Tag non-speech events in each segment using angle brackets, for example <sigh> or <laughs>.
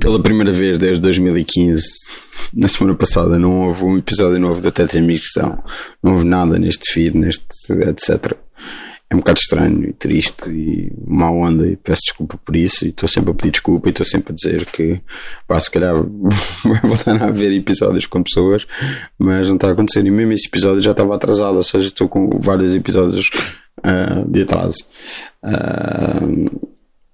Pela primeira vez desde 2015, na semana passada, não houve um episódio novo da Tetramitão. Não houve nada neste feed, neste etc. É um bocado estranho e triste e má onda e peço desculpa por isso e estou sempre a pedir desculpa e estou sempre a dizer que pá, se calhar <laughs> vai voltar a haver episódios com pessoas, mas não está a acontecer e mesmo esse episódio já estava atrasado, ou seja, estou com vários episódios uh, de atraso. Uh,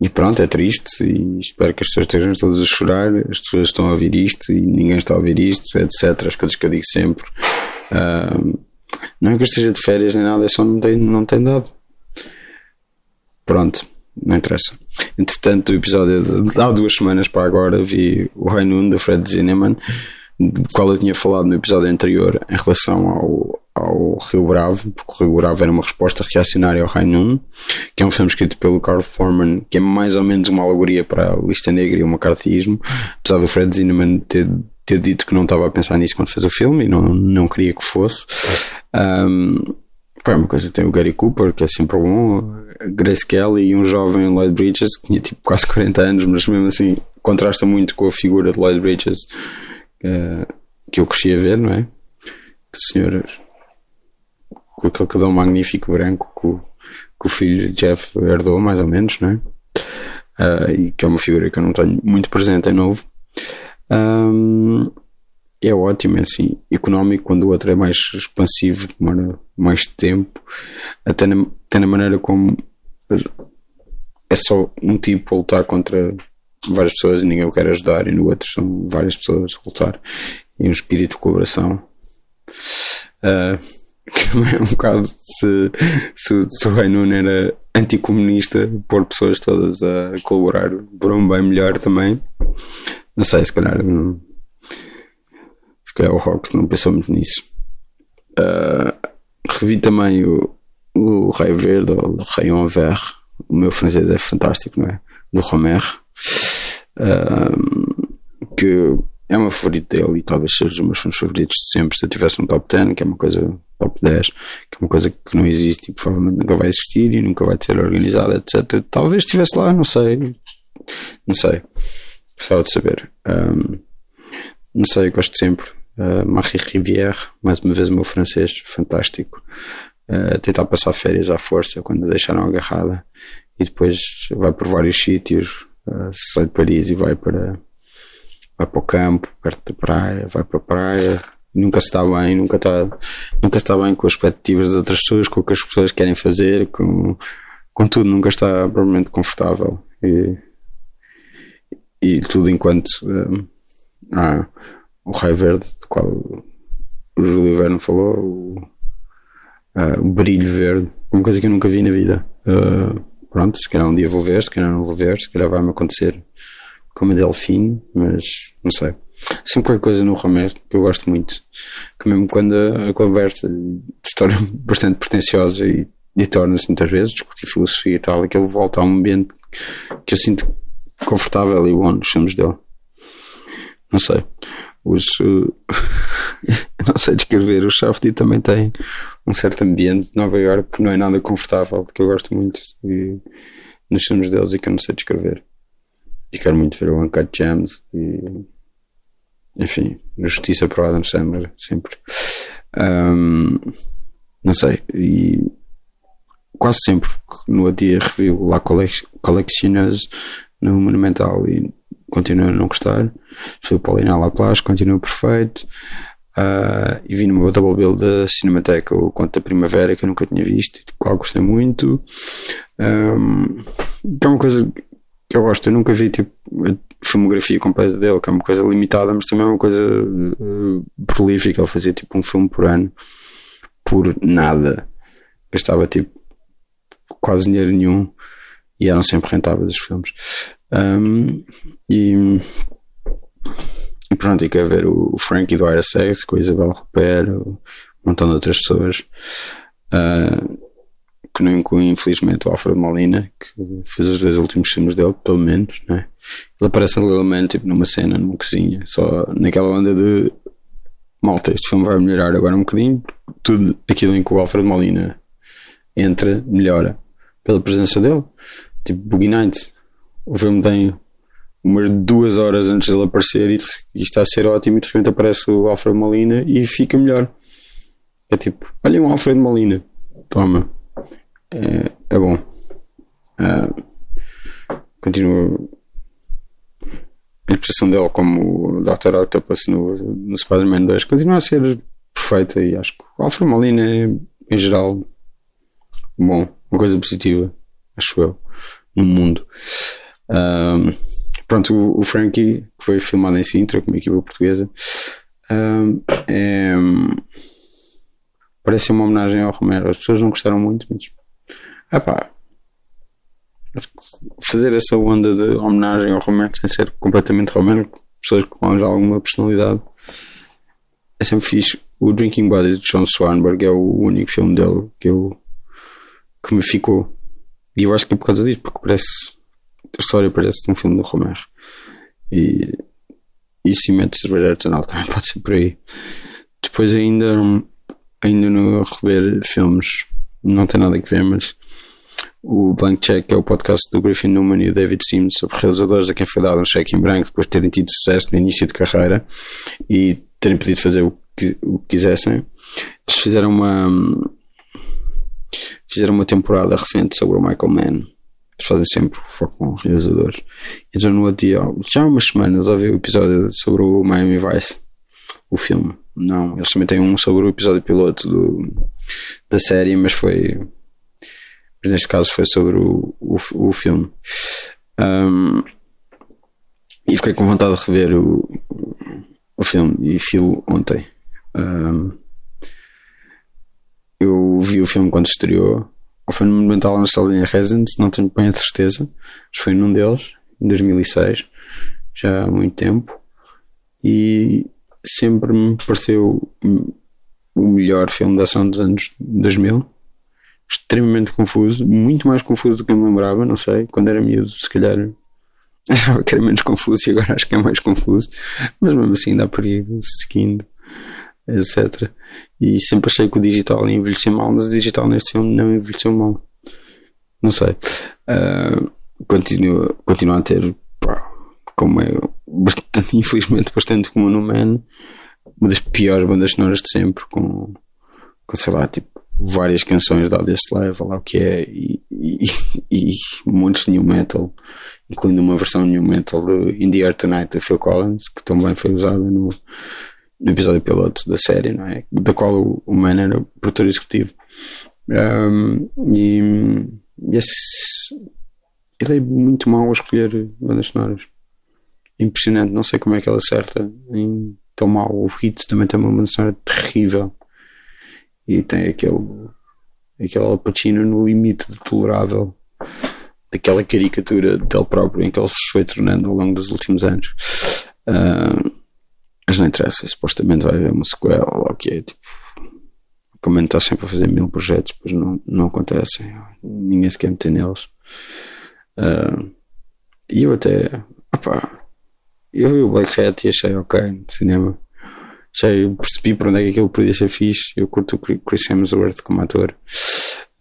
e pronto, é triste e espero que as pessoas estejam todas a chorar. As pessoas estão a ouvir isto e ninguém está a ouvir isto, etc. As coisas que eu digo sempre. Uh, não é que eu esteja de férias nem nada, é só não tem, não tem dado. Pronto, não interessa. Entretanto, o episódio de há duas semanas para agora vi o Rainun da Fred Zinnemann, do qual eu tinha falado no episódio anterior em relação ao, ao Rio Bravo, porque o Rio Bravo era uma resposta reacionária ao Rainun, que é um filme escrito pelo Carl Foreman, que é mais ou menos uma alegoria para a lista negra e o macartismo, apesar do Fred Zinnemann ter, ter dito que não estava a pensar nisso quando fez o filme e não, não queria que fosse. Um, pá, é uma coisa tem o Gary Cooper, que é sempre bom, Grace Kelly e um jovem Lloyd Bridges, que tinha tipo quase <laughs> 40 anos, mas mesmo assim contrasta muito com a figura de Lloyd Bridges uh, que eu cresci a ver, não é? Senhoras com aquele cabelo magnífico branco que o, que o filho Jeff herdou, mais ou menos, não é? Uh, e que é uma figura que eu não tenho muito presente em novo. Um, é ótimo, é assim, económico, quando o outro é mais expansivo, demora mais tempo, até na, até na maneira como é só um tipo a lutar contra várias pessoas e ninguém o quer ajudar, e no outro são várias pessoas a lutar, e um espírito de colaboração. Uh, também <laughs> é um bocado se, se, se o Rainun era anticomunista, pôr pessoas todas a colaborar por um bem melhor também. Não sei, se calhar. Não, se calhar o Rox não pensou muito nisso. Uh, revi também o, o Rei Verde, ou Rayon Vert. O meu francês é fantástico, não é? Do Romer. Uh, que é uma favorita dele e talvez seja os meus filmes favoritos de sempre. Se eu tivesse um top 10, que é uma coisa top 10, que é uma coisa que não existe e provavelmente nunca vai existir e nunca vai ser organizada, etc. Talvez estivesse lá, não sei. Não sei. Gostava de saber. Um, não sei, gosto sempre. Uh, Marie Rivière, mais uma vez o meu francês, fantástico. Uh, tentar passar férias à força quando deixaram agarrada e depois vai por vários sítios. Uh, sai de Paris e vai para vai para o campo, perto da praia, vai para a praia, nunca se está bem, nunca está, nunca está bem com as expectativas das outras pessoas, com o que as pessoas querem fazer, com, com tudo, nunca está provavelmente confortável. E, e tudo enquanto um, há o raio verde, do qual o Júlio Verno falou, o, uh, o brilho verde, uma coisa que eu nunca vi na vida. Uh, pronto, se calhar um dia vou ver, se calhar não vou ver, se calhar vai-me acontecer como a Delfim, mas não sei. Sempre qualquer coisa no Romero que eu gosto muito. Que mesmo quando a, a conversa se torna <laughs> bastante pretenciosa e, e torna-se muitas vezes discutir filosofia e tal, que ele volta a um ambiente que eu sinto confortável e bom nos filmes dele. Não sei. Os, uh, <laughs> não sei descrever. O Shafty também tem um certo ambiente de Nova York que não é nada confortável, que eu gosto muito e, nos filmes deles e que eu não sei descrever. E quero muito ver o Uncut Gems e enfim, justiça para Adam Sandler, sempre. Um, não sei, e quase sempre no dia review La Collectioneuse no Monumental e continuo a não gostar. Para o Lina Laplace, continua perfeito. Uh, e vi no meu double bill da Cinemateca o Conto da Primavera que eu nunca tinha visto, do qual gostei muito. Um, é uma coisa que eu gosto, eu nunca vi tipo filmografia completa dele, que é uma coisa limitada, mas também é uma coisa uh, prolífica. Ele fazia tipo um filme por ano, por nada. Gastava tipo quase dinheiro nenhum e eram sempre rentáveis os filmes. Um, e, e, pronto, e quer ver o, Frankie do Sex com a Isabel Rupert, um montão de outras pessoas. Uh, que não inclui, infelizmente, o Alfred Molina, que fez os dois últimos filmes dele, pelo menos, né? Ele aparece alegadamente, tipo, numa cena, numa cozinha, só naquela onda de malta, este filme vai melhorar agora um bocadinho, tudo aquilo em que o Alfred Molina entra, melhora pela presença dele. Tipo, Boogie Nights, o filme tem umas duas horas antes dele aparecer e, e está a ser ótimo e de repente aparece o Alfred Molina e fica melhor. É tipo, olha um Alfred Molina, toma. É, é bom. Uh, continua a interpretação dele como o Dr. Octopus no, no Spider-Man 2 continua a ser perfeita e acho que o Alfred Molina é, em geral, bom, uma coisa positiva, acho eu, no mundo. Um, pronto, o, o, Frankie, que foi filmado em Sintra com uma equipa portuguesa, um, é, parece uma homenagem ao Romero. As pessoas não gostaram muito, mas epá, fazer essa onda de homenagem ao Romero sem ser completamente Romero, pessoas com alguma personalidade, é sempre fixe. O Drinking Buddies de Sean Swanberg é o único filme dele que eu que me ficou. E eu acho que é por causa disso, porque parece a história parece um filme do Romero. E, e mete cerveja artesanal também <laughs> pode ser por aí. Depois ainda ainda no rever filmes não tem nada a ver, mas o Blank Check é o podcast do Griffin Newman e o David Sims sobre realizadores a quem foi dado um cheque em branco depois de terem tido sucesso no início de carreira e terem podido fazer o que, o que quisessem. Eles fizeram uma fizeram uma temporada recente sobre o Michael Mann. Eles fazem sempre foco com realizadores. Então no outro dia, já há umas semanas, ouvi o episódio sobre o Miami Vice, o filme. Não, eles também têm um sobre o episódio piloto do, da série, mas foi mas neste caso foi sobre o, o, o filme. Um, e fiquei com vontade de rever o, o filme e filo ontem. Um, eu vi o filme quando estreou, ou foi no Monumental na Residence, não tenho bem a certeza, mas foi num deles, em 2006, já há muito tempo, e sempre me pareceu o melhor filme de ação dos anos 2000 extremamente confuso, muito mais confuso do que eu me lembrava, não sei, quando era miúdo, se calhar <laughs> achava que era menos confuso e agora acho que é mais confuso, mas mesmo assim dá para ir seguindo, etc. E sempre achei que o digital envelheceu mal, mas o digital neste filme não envelheceu mal. Não sei. Uh, continua, continua a ter, pá, como é bastante, <laughs> infelizmente, bastante comum no Man, uma das piores bandas sonoras de sempre, com, com sei lá, tipo várias canções da Audience Live, lá o que é, e, <laughs> e, e, montes de new metal, incluindo uma versão new metal de In the Air Tonight de Phil Collins, que também foi usada no, no episódio piloto da série, não é? Da qual o, o Man era produtor executivo. Um, e, esse, ele é muito mau a escolher bandas sonoras. Impressionante, não sei como é que ele acerta em tão mal. O Hits também tem uma banda sonora terrível e tem aquele aquele Al no limite de tolerável daquela caricatura dele próprio em que ele se foi tornando ao longo dos últimos anos mas não interessa supostamente vai haver uma sequela ou o que é tipo como está sempre a fazer mil projetos depois não, não acontecem ninguém se quer meter neles uh, e eu até opa, eu vi o Black Hat e achei ok no cinema já percebi por onde é que aquilo podia ser fixe. Eu curto o Chris Hemsworth como ator.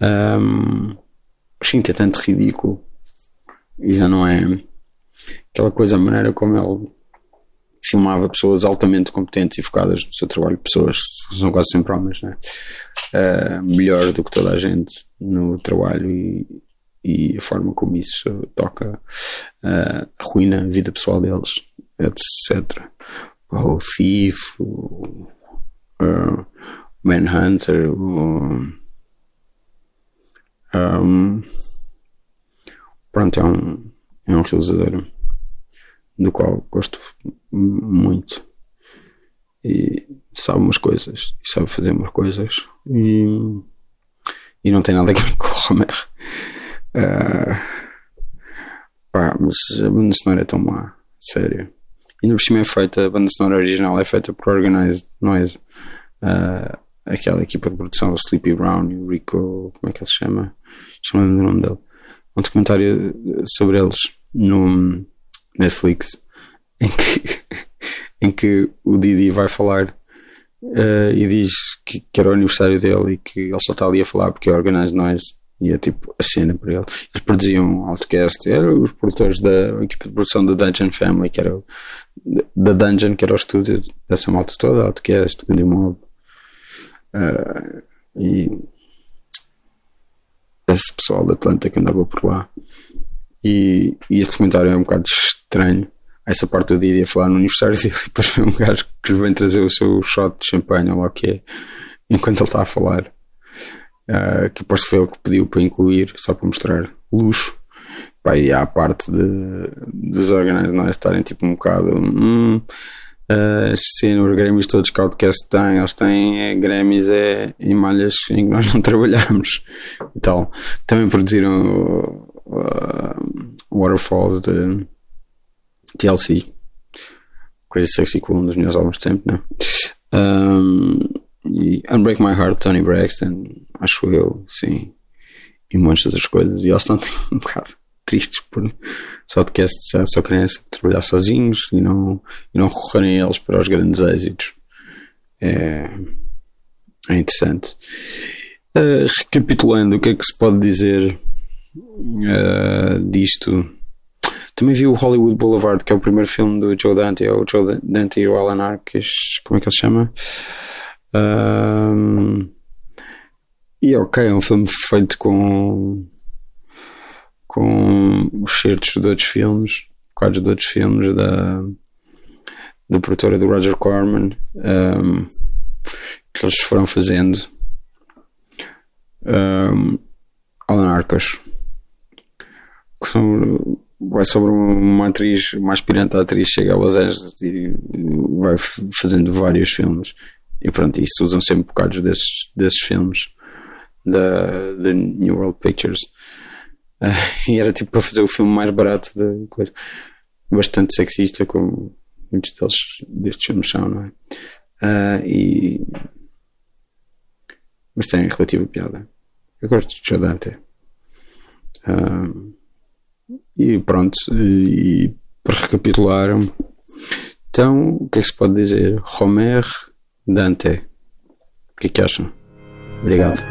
Um, acho que é tanto ridículo e já não é aquela coisa, a maneira como ele filmava pessoas altamente competentes e focadas no seu trabalho, pessoas são quase sempre homens, né? Uh, melhor do que toda a gente no trabalho e, e a forma como isso toca uh, arruina a vida pessoal deles, etc o Thief, o Manhunter, o, um, pronto, é um, é um realizador do qual gosto muito e sabe umas coisas e sabe fazer umas coisas e, e não tem nada a ver com o Homer. Uh, pá, mas a banda sonora é tão má, sério. Ainda por cima é feita, a banda sonora original é feita por Organized Noise. Uh, aquela equipa de produção, o Sleepy Brown e o Rico, como é que ele se chama? Chama-me o nome dele. Um documentário sobre eles no Netflix <laughs> em que, em que o Didi vai falar uh, e diz que, que, era o aniversário dele e que ele só está ali a falar porque é Organized Noise e é tipo a cena para ele. Eles produziam Outcast, eram os produtores da equipa de produção da Dungeon Family, que era da Dungeon, que era o estúdio dessa malta toda, Outcast, Goody Mob. Uh, e esse pessoal da Atlanta que andava por lá. E, e esse documentário é um bocado estranho. Essa parte do dia a falar no aniversário dele <laughs> e depois vem um gajo que lhe vem trazer o seu shot de champanhe ou lá o que é, enquanto ele está a falar. Uh, que depois foi ele que pediu para incluir, só para mostrar luxo. Pá, e há a parte de, dos organizadores estarem tipo um bocado. Hum, uh, se nos Grêmios todos que o Outcast tem, eles têm é, Grêmios é, em malhas em que nós não <laughs> trabalhamos e tal. Também produziram uh, Waterfalls de TLC. Crazy Sexy Cool, um dos melhores álbuns de tempo, né? Um, e Unbreak My Heart, Tony Braxton, acho eu, sim. E um monte de outras coisas. E eles estão <laughs> um bocado tristes por só de que já só querem trabalhar sozinhos e não, e não recorrerem a eles para os grandes êxitos. É, é interessante. Uh, recapitulando, o que é que se pode dizer uh, disto. Também vi o Hollywood Boulevard, que é o primeiro filme do Joe Dante, é o Joe Dante e o Alan Arquez, como é que ele se chama? Um, e ok, é um filme feito com com os certos de outros filmes, quadros de outros filmes da da produtora do Roger Corman um, que eles foram fazendo um, Alan Arcas vai sobre uma atriz, uma aspirante atriz, chega a Los Angeles e vai fazendo vários filmes. E pronto, isso usam sempre bocados desses, desses filmes da, da New World Pictures. Uh, <laughs> e era tipo para fazer o filme mais barato da coisa. Bastante sexista, como muitos deles, destes filmes são, não é? Uh, e. Mas tem relativa piada. Eu gosto de Joe Dante. Uh, e pronto, e para recapitular, então o que é que se pode dizer? Homer Dante. O que é que acham? Obrigado.